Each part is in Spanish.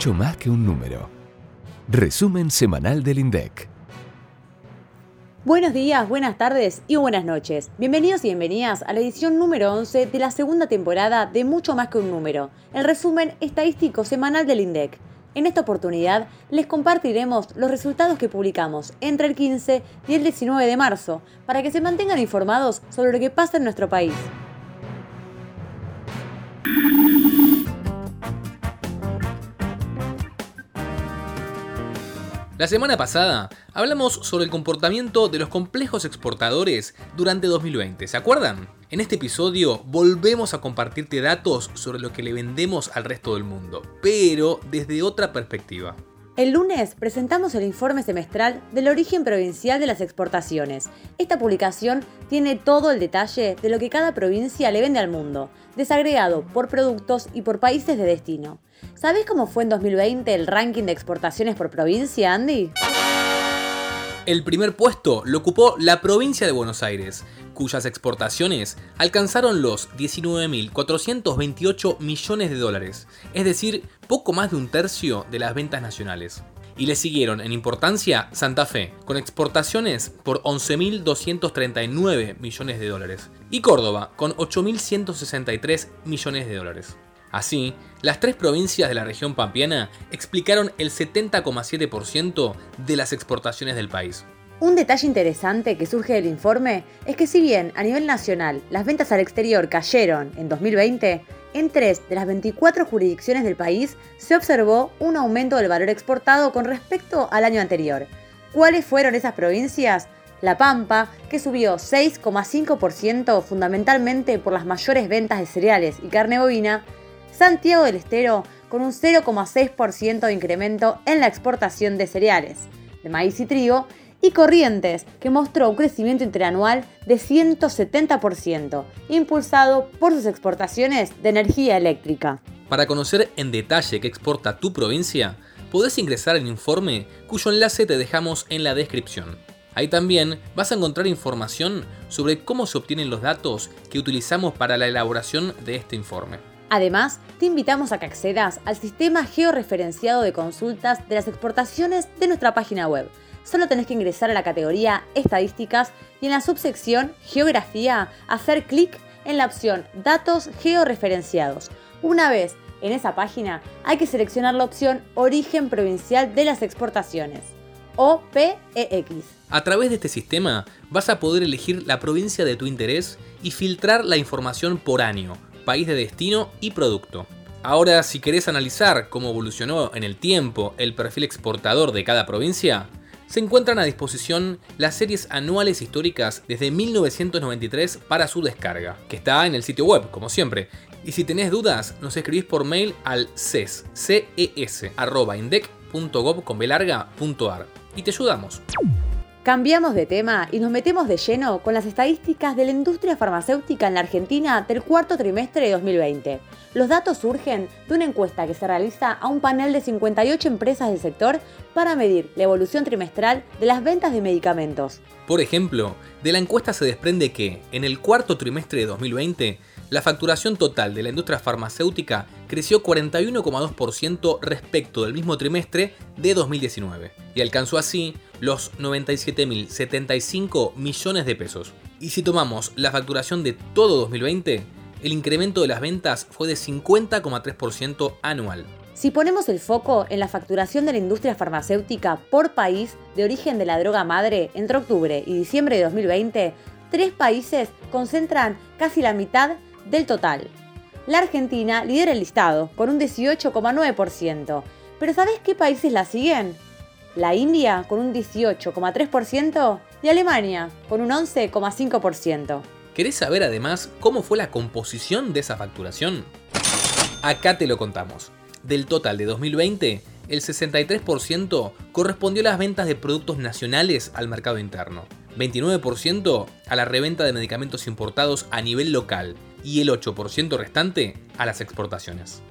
mucho más que un número. Resumen semanal del INDEC. Buenos días, buenas tardes y buenas noches. Bienvenidos y bienvenidas a la edición número 11 de la segunda temporada de Mucho más que un número, el resumen estadístico semanal del INDEC. En esta oportunidad les compartiremos los resultados que publicamos entre el 15 y el 19 de marzo para que se mantengan informados sobre lo que pasa en nuestro país. La semana pasada hablamos sobre el comportamiento de los complejos exportadores durante 2020, ¿se acuerdan? En este episodio volvemos a compartirte datos sobre lo que le vendemos al resto del mundo, pero desde otra perspectiva. El lunes presentamos el informe semestral del origen provincial de las exportaciones. Esta publicación tiene todo el detalle de lo que cada provincia le vende al mundo, desagregado por productos y por países de destino. ¿Sabés cómo fue en 2020 el ranking de exportaciones por provincia, Andy? El primer puesto lo ocupó la provincia de Buenos Aires, cuyas exportaciones alcanzaron los 19.428 millones de dólares, es decir, poco más de un tercio de las ventas nacionales. Y le siguieron en importancia Santa Fe, con exportaciones por 11.239 millones de dólares, y Córdoba, con 8.163 millones de dólares. Así, las tres provincias de la región pampeana explicaron el 70,7% de las exportaciones del país. Un detalle interesante que surge del informe es que si bien a nivel nacional las ventas al exterior cayeron en 2020, en tres de las 24 jurisdicciones del país se observó un aumento del valor exportado con respecto al año anterior. ¿Cuáles fueron esas provincias? La Pampa, que subió 6,5% fundamentalmente por las mayores ventas de cereales y carne bovina, Santiago del Estero con un 0,6% de incremento en la exportación de cereales, de maíz y trigo, y Corrientes, que mostró un crecimiento interanual de 170%, impulsado por sus exportaciones de energía eléctrica. Para conocer en detalle qué exporta tu provincia, podés ingresar al informe cuyo enlace te dejamos en la descripción. Ahí también vas a encontrar información sobre cómo se obtienen los datos que utilizamos para la elaboración de este informe. Además, te invitamos a que accedas al sistema georreferenciado de consultas de las exportaciones de nuestra página web. Solo tenés que ingresar a la categoría Estadísticas y en la subsección Geografía hacer clic en la opción Datos georreferenciados. Una vez en esa página hay que seleccionar la opción Origen Provincial de las Exportaciones o PEX. A través de este sistema vas a poder elegir la provincia de tu interés y filtrar la información por año país de destino y producto. Ahora, si querés analizar cómo evolucionó en el tiempo el perfil exportador de cada provincia, se encuentran a disposición las series anuales históricas desde 1993 para su descarga, que está en el sitio web, como siempre. Y si tenés dudas, nos escribís por mail al ces, ces y te ayudamos. Cambiamos de tema y nos metemos de lleno con las estadísticas de la industria farmacéutica en la Argentina del cuarto trimestre de 2020. Los datos surgen de una encuesta que se realiza a un panel de 58 empresas del sector para medir la evolución trimestral de las ventas de medicamentos. Por ejemplo, de la encuesta se desprende que en el cuarto trimestre de 2020 la facturación total de la industria farmacéutica creció 41,2% respecto del mismo trimestre de 2019 y alcanzó así los 97.075 millones de pesos. Y si tomamos la facturación de todo 2020, el incremento de las ventas fue de 50,3% anual. Si ponemos el foco en la facturación de la industria farmacéutica por país de origen de la droga madre entre octubre y diciembre de 2020, tres países concentran casi la mitad del total. La Argentina lidera el listado con un 18,9%. Pero ¿sabes qué países la siguen? La India con un 18,3% y Alemania con un 11,5%. ¿Querés saber además cómo fue la composición de esa facturación? Acá te lo contamos. Del total de 2020, el 63% correspondió a las ventas de productos nacionales al mercado interno, 29% a la reventa de medicamentos importados a nivel local y el 8% restante a las exportaciones.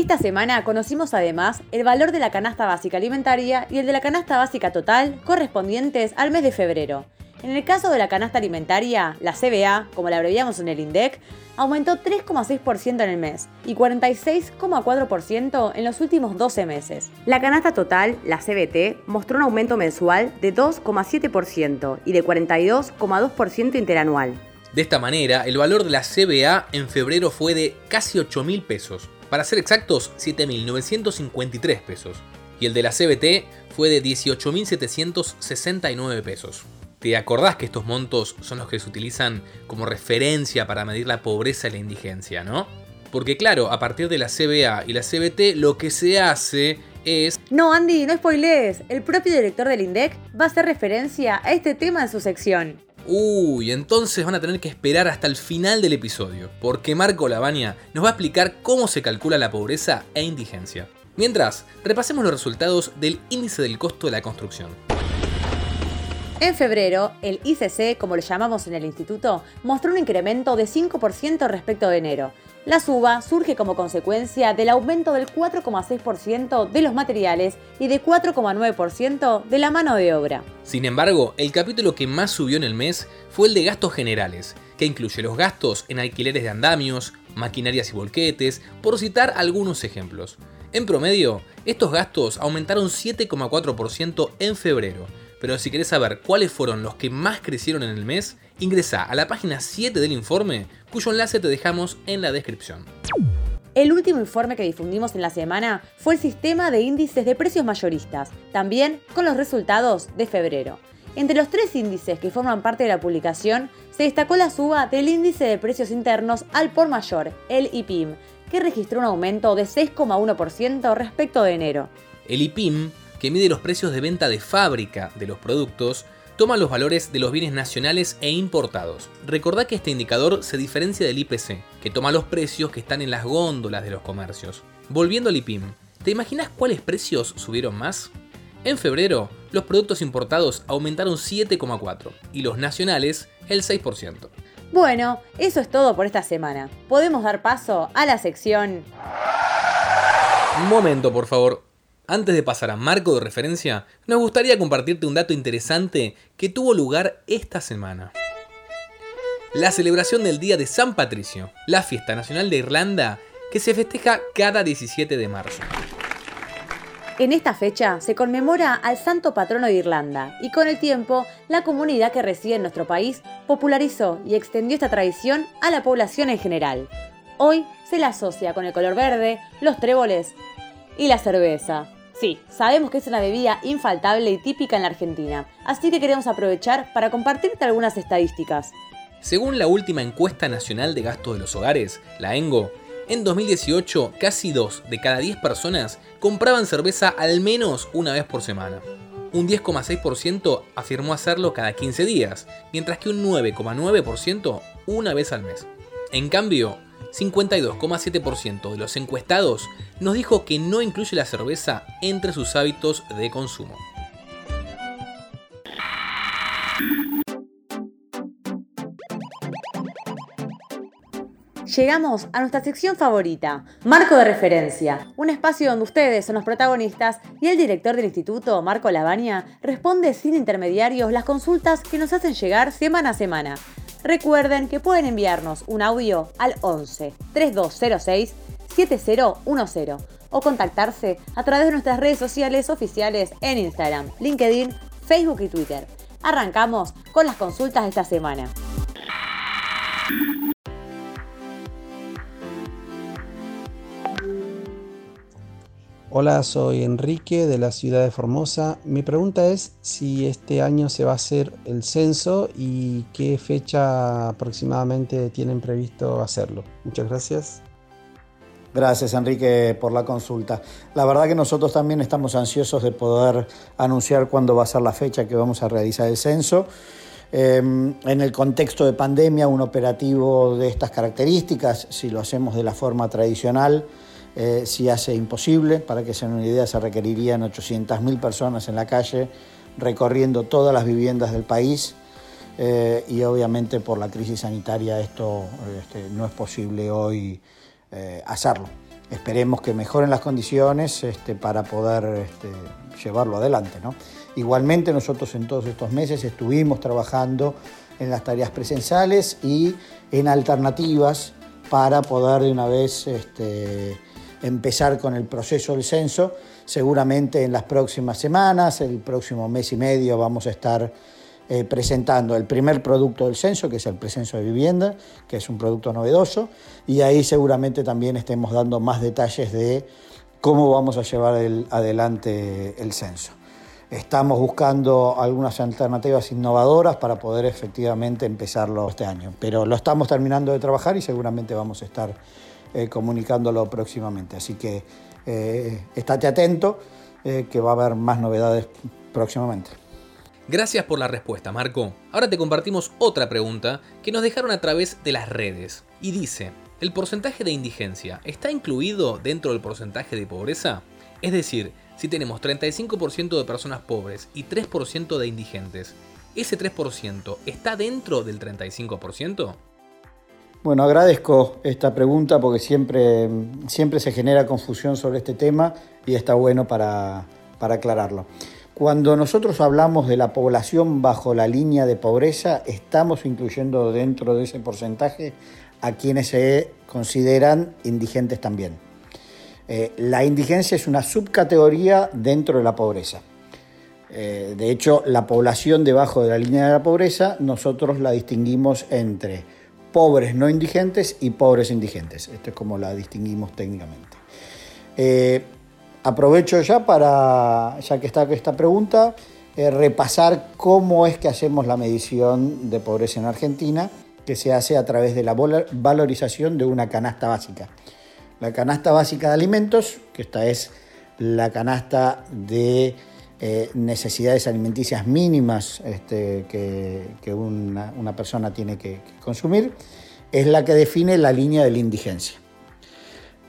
Esta semana conocimos además el valor de la canasta básica alimentaria y el de la canasta básica total correspondientes al mes de febrero. En el caso de la canasta alimentaria, la CBA, como la abreviamos en el INDEC, aumentó 3,6% en el mes y 46,4% en los últimos 12 meses. La canasta total, la CBT, mostró un aumento mensual de 2,7% y de 42,2% interanual. De esta manera, el valor de la CBA en febrero fue de casi 8 mil pesos, para ser exactos 7.953 pesos, y el de la CBT fue de 18.769 pesos. ¿Te acordás que estos montos son los que se utilizan como referencia para medir la pobreza y la indigencia, no? Porque claro, a partir de la CBA y la CBT lo que se hace es... No, Andy, no spoilees. El propio director del INDEC va a hacer referencia a este tema en su sección. Uy, entonces van a tener que esperar hasta el final del episodio, porque Marco Lavagna nos va a explicar cómo se calcula la pobreza e indigencia. Mientras, repasemos los resultados del índice del costo de la construcción. En febrero, el ICC, como lo llamamos en el instituto, mostró un incremento de 5% respecto de enero. La suba surge como consecuencia del aumento del 4,6% de los materiales y de 4,9% de la mano de obra. Sin embargo, el capítulo que más subió en el mes fue el de gastos generales, que incluye los gastos en alquileres de andamios, maquinarias y volquetes, por citar algunos ejemplos. En promedio, estos gastos aumentaron 7,4% en febrero, pero si querés saber cuáles fueron los que más crecieron en el mes, ingresa a la página 7 del informe, cuyo enlace te dejamos en la descripción. El último informe que difundimos en la semana fue el sistema de índices de precios mayoristas, también con los resultados de febrero. Entre los tres índices que forman parte de la publicación, se destacó la suba del índice de precios internos al por mayor, el IPIM, que registró un aumento de 6,1% respecto de enero. El IPIM que mide los precios de venta de fábrica de los productos, toma los valores de los bienes nacionales e importados. Recordá que este indicador se diferencia del IPC, que toma los precios que están en las góndolas de los comercios. Volviendo al IPIM, ¿te imaginas cuáles precios subieron más? En febrero, los productos importados aumentaron 7,4% y los nacionales el 6%. Bueno, eso es todo por esta semana. Podemos dar paso a la sección... Un momento, por favor. Antes de pasar a marco de referencia, nos gustaría compartirte un dato interesante que tuvo lugar esta semana. La celebración del Día de San Patricio, la fiesta nacional de Irlanda que se festeja cada 17 de marzo. En esta fecha se conmemora al santo patrono de Irlanda y con el tiempo la comunidad que reside en nuestro país popularizó y extendió esta tradición a la población en general. Hoy se la asocia con el color verde, los tréboles y la cerveza. Sí, sabemos que es una bebida infaltable y típica en la Argentina, así que queremos aprovechar para compartirte algunas estadísticas. Según la última encuesta nacional de gastos de los hogares, la ENGO, en 2018 casi 2 de cada 10 personas compraban cerveza al menos una vez por semana. Un 10,6% afirmó hacerlo cada 15 días, mientras que un 9,9% una vez al mes. En cambio, 52,7% de los encuestados nos dijo que no incluye la cerveza entre sus hábitos de consumo. Llegamos a nuestra sección favorita, Marco de Referencia, un espacio donde ustedes son los protagonistas y el director del instituto, Marco Lavagna, responde sin intermediarios las consultas que nos hacen llegar semana a semana. Recuerden que pueden enviarnos un audio al 11 3206 7010 o contactarse a través de nuestras redes sociales oficiales en Instagram, LinkedIn, Facebook y Twitter. Arrancamos con las consultas de esta semana. Hola, soy Enrique de la ciudad de Formosa. Mi pregunta es si este año se va a hacer el censo y qué fecha aproximadamente tienen previsto hacerlo. Muchas gracias. Gracias Enrique por la consulta. La verdad que nosotros también estamos ansiosos de poder anunciar cuándo va a ser la fecha que vamos a realizar el censo. Em, en el contexto de pandemia, un operativo de estas características, si lo hacemos de la forma tradicional, eh, si hace imposible. Para que se una idea, se requerirían 800.000 personas en la calle recorriendo todas las viviendas del país eh, y obviamente por la crisis sanitaria esto este, no es posible hoy eh, hacerlo. Esperemos que mejoren las condiciones este, para poder este, llevarlo adelante. Igualmente nosotros en todos estos meses estuvimos trabajando en las tareas presenciales y en alternativas para poder de una vez empezar con el proceso del censo. Seguramente en las próximas semanas, el próximo mes y medio, vamos a estar eh, presentando el primer producto del censo, que es el precenso de vivienda, que es un producto novedoso, y ahí seguramente también estemos dando más detalles de cómo vamos a llevar adelante el censo. Estamos buscando algunas alternativas innovadoras para poder efectivamente empezarlo este año, pero lo estamos terminando de trabajar y seguramente vamos a estar eh, comunicándolo próximamente. Así que eh, estate atento, eh, que va a haber más novedades próximamente. Gracias por la respuesta, Marco. Ahora te compartimos otra pregunta que nos dejaron a través de las redes. Y dice, ¿el porcentaje de indigencia está incluido dentro del porcentaje de pobreza? Es decir, si tenemos 35% de personas pobres y 3% de indigentes, ¿ese 3% está dentro del 35%? Bueno, agradezco esta pregunta porque siempre, siempre se genera confusión sobre este tema y está bueno para, aclararlo. Cuando nosotros hablamos de la población bajo la línea de pobreza, estamos incluyendo dentro de ese porcentaje a quienes se consideran indigentes también. Eh, la indigencia es una subcategoría dentro de la pobreza. Eh, de hecho, la población debajo de la línea de la pobreza, nosotros la distinguimos entre pobres no indigentes y pobres indigentes. Esto es como la distinguimos técnicamente. Eh, aprovecho ya para, ya que está esta pregunta, eh, repasar cómo es que hacemos la medición de pobreza en Argentina, que se hace a través de la valorización de una canasta básica. La canasta básica de alimentos, que esta es la canasta de eh, necesidades alimenticias mínimas este, que, una, persona tiene que, consumir, es la que define la línea de la indigencia.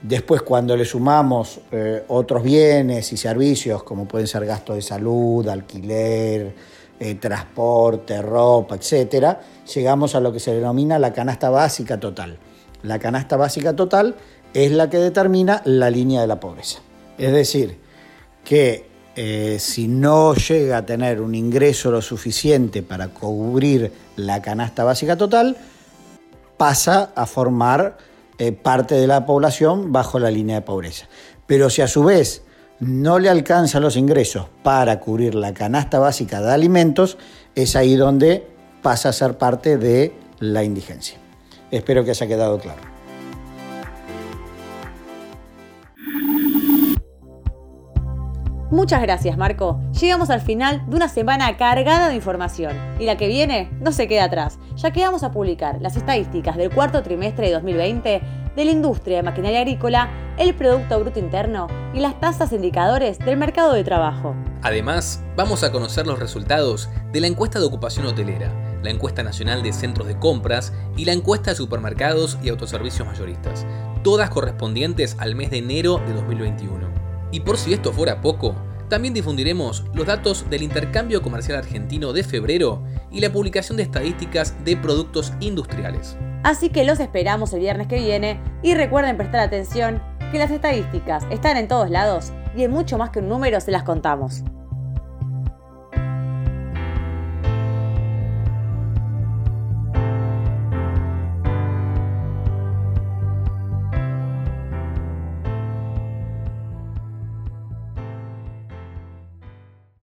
Después, cuando le sumamos eh, otros bienes y servicios, como pueden ser gastos de salud, alquiler, eh, transporte, ropa, etc., llegamos a lo que se denomina la canasta básica total. La canasta básica total es la que determina la línea de la pobreza. Es decir, que eh, si no llega a tener un ingreso lo suficiente para cubrir la canasta básica total, pasa a formar eh, parte de la población bajo la línea de pobreza. Pero si a su vez no le alcanzan los ingresos para cubrir la canasta básica de alimentos, es ahí donde pasa a ser parte de la indigencia. Espero que haya quedado claro. Muchas gracias, Marco. Llegamos al final de una semana cargada de información. Y la que viene no se queda atrás, ya que vamos a publicar las estadísticas del cuarto trimestre de 2020 de la industria de maquinaria agrícola, el Producto Bruto Interno y las tasas indicadores del mercado de trabajo. Además, vamos a conocer los resultados de la encuesta de ocupación hotelera, la encuesta nacional de centros de compras y la encuesta de supermercados y autoservicios mayoristas, todas correspondientes al mes de enero de 2021. Y por si esto fuera poco, también difundiremos los datos del intercambio comercial argentino de febrero y la publicación de estadísticas de productos industriales. Así que los esperamos el viernes que viene y recuerden prestar atención que las estadísticas están en todos lados y en mucho más que un número se las contamos.